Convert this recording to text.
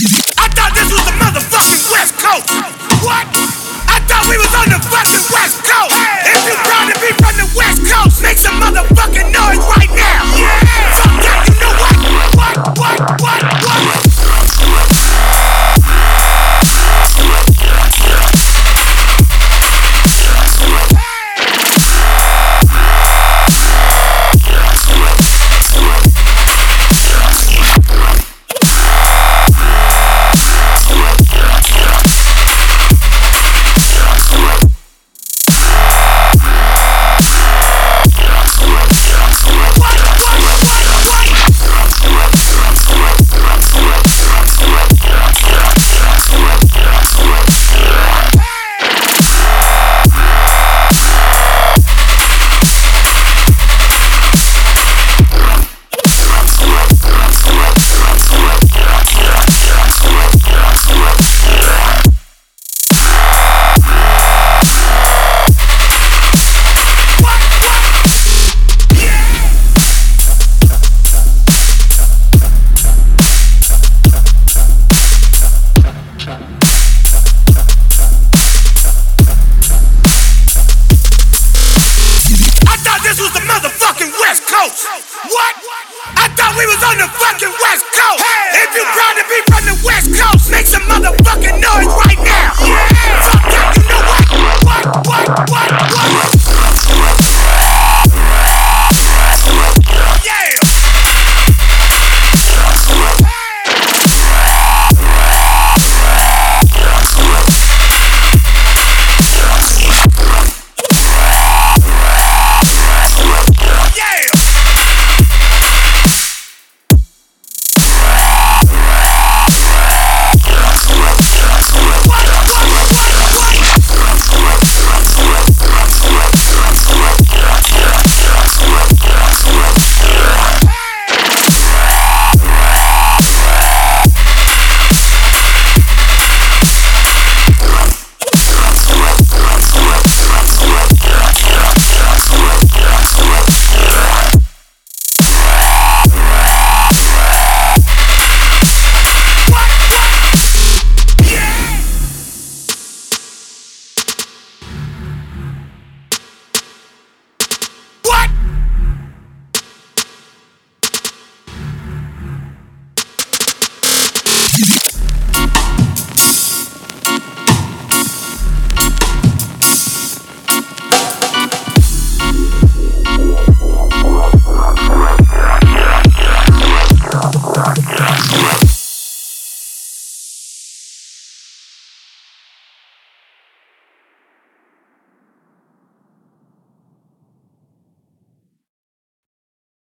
I thought this was the motherfucking West Coast. What? I thought we was on the fucking West we was on the fucking